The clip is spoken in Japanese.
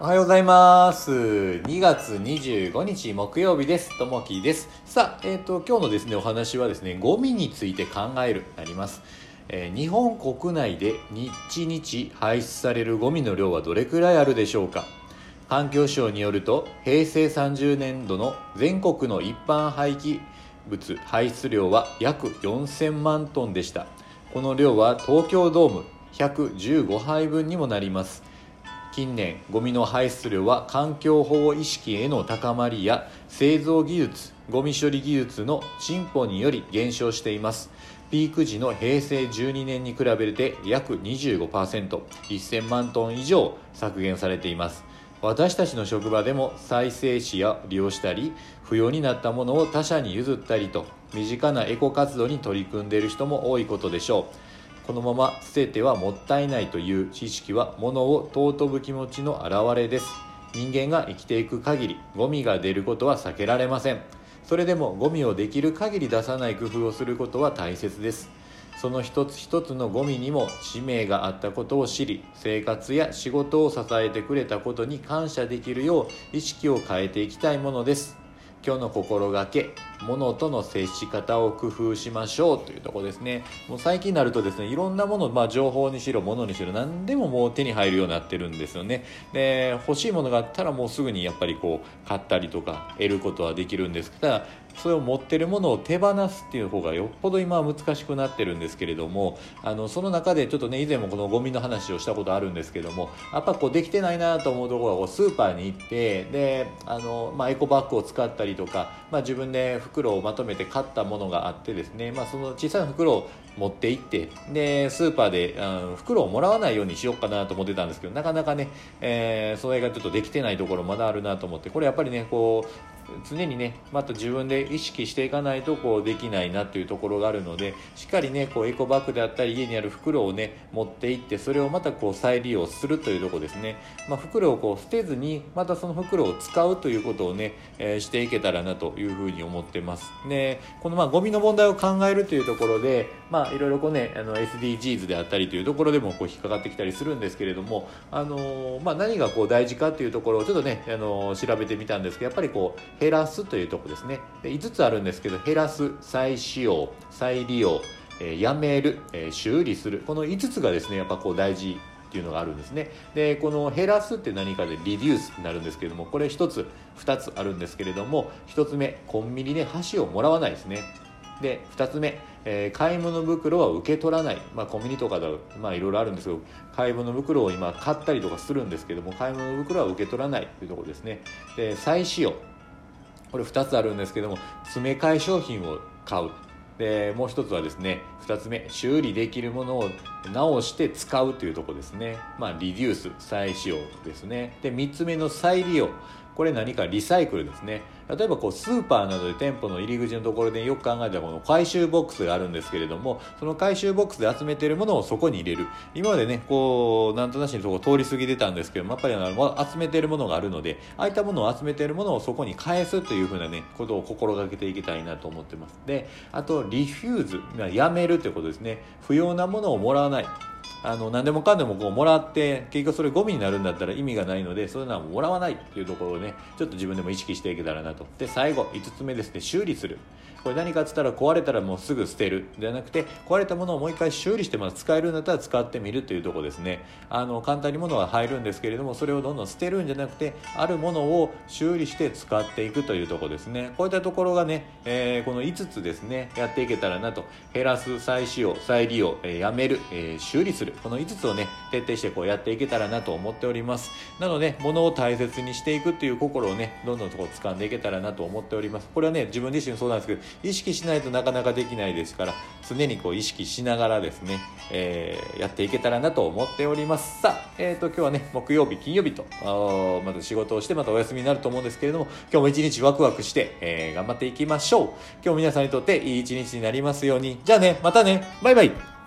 おはようございます。2月25日木曜日です。ともきです。さあ、えっ、と、今日のですね、お話はですね、ゴミについて考える、なります。えー日本国内で日日排出されるゴミの量はどれくらいあるでしょうか環境省によると、平成30年度の全国の一般廃棄物排出量は約4000万トンでした。この量は東京ドーム115杯分にもなります。近年ゴミの排出量は環境保護意識への高まりや製造技術ゴミ処理技術の進歩により減少しています。ピーク時の平成12年に比べて約 25%1000 万トン以上削減されています。私たちの職場でも再生紙や利用したり不要になったものを他社に譲ったりと身近なエコ活動に取り組んでいる人も多いことでしょう。このまま捨ててはもったいないという知識は物を尊ぶ気持ちの表れです。人間が生きていく限りゴミが出ることは避けられません。それでもゴミをできる限り出さない工夫をすることは大切です。その一つ一つのゴミにも使命があったことを知り生活や仕事を支えてくれたことに感謝できるよう意識を変えていきたいものです。今日の心がけ物との接し方を工夫しましょうというところですね。もう最近になるとですねいろんなもの、まあ、情報にしろ物にしろ何でももう手に入るようになってるんですよね。で欲しいものがあったらもうすぐにやっぱりこう買ったりとか得ることはできるんです。ただそれを持ってるものを手放すっていう方がよっぽど今は難しくなってるんですけれどもあのその中でちょっとね以前もこのゴミの話をしたことあるんですけどもやっぱこうできてないなと思うところはこうスーパーに行ってであの、まあ、エコバッグを使ったりとか、まあ、自分で袋をまとめて買ったものがあってですね、まあ、その小さな袋を持って行ってでスーパーであの袋をもらわないようにしようかなと思ってたんですけどなかなかね、えーそれがちょっとできてないところまだあるなと思ってこれやっぱりねこう常にねまた自分で意識していかないとこうできないなというところがあるのでしっかりねこうエコバッグであったり家にある袋をね持って行ってそれをまたこう再利用するというところですね、まあ、袋をこう捨てずにまたその袋を使うということをね、えーしていけたらなというふうに思ってます。でこのまあゴミの問題を考えるというところでまあいろいろこうねあの SDGs であったりというところでもこう引っかかってきたりするんですけれどもあのーまあ何がこう大事かというところをちょっとねあのー調べてみたんですけどやっぱりこう減らすというとこですね。で5つあるんですけど減らす再使用再利用、えーやめる、えー修理する。この5つがですねやっぱこう大事っていうのがあるんですね。でこの減らすって何かでリデュースになるんですけれどもこれ1つ2つあるんですけれども1つ目コンビニで箸をもらわないですね。で2つ目、えー買い物袋は受け取らない、まあ、コンビニとかだまあいろいろあるんですけど買い物袋を今買ったりとかするんですけども買い物袋は受け取らないというところですね。で再使用。これ2つあるんですけども詰め替え商品を買う。でもう1つはですね2つ目修理できるものを直して使うというとこですね。まあリユース再使用ですね。で3つ目の再利用。これ何かリサイクルですね。例えばこうスーパーなどで店舗の入り口のところでよく考えたこの回収ボックスがあるんですけれどもその回収ボックスで集めているものをそこに入れる。今までねこうなんとなしにそこ通り過ぎてたんですけどもやっぱりあの集めているものがあるのでああいったものを集めているものをそこに返すというふうなねことを心がけていきたいなと思ってます。であとリフューズやめるということですね。不要なものをもらわない。あの何でもかんでもこうもらって結局それゴミになるんだったら意味がないのでそういうのはもらわないっていうところをねちょっと自分でも意識していけたらなと。で最後5つ目ですね。修理する。これ何かっつったら壊れたらもうすぐ捨てる。ではなくて壊れたものをもう一回修理してまた使えるんだったら使ってみるというとこですね。あの簡単に物は入るんですけれどもそれをどんどん捨てるんじゃなくてあるものを修理して使っていくというとこですね。こういったところがね、えーこの5つですねやっていけたらなと。減らす再使用再利用、えーやめる、えー修理する。この5つをね徹底してこうやっていけたらなと思っております。なので物を大切にしていくっていう心をねどんどんとこう掴んでいけたらなと思っております。これはね自分自身そうなんですけど意識しないとなかなかできないですから常にこう意識しながらですね、えーやっていけたらなと思っております。さあ、えー、と今日はね木曜日金曜日とまた仕事をしてまたお休みになると思うんですけれども今日も一日ワクワクして、えー頑張っていきましょう。今日皆さんにとっていい一日になりますように。じゃあねまたね。バイバイ。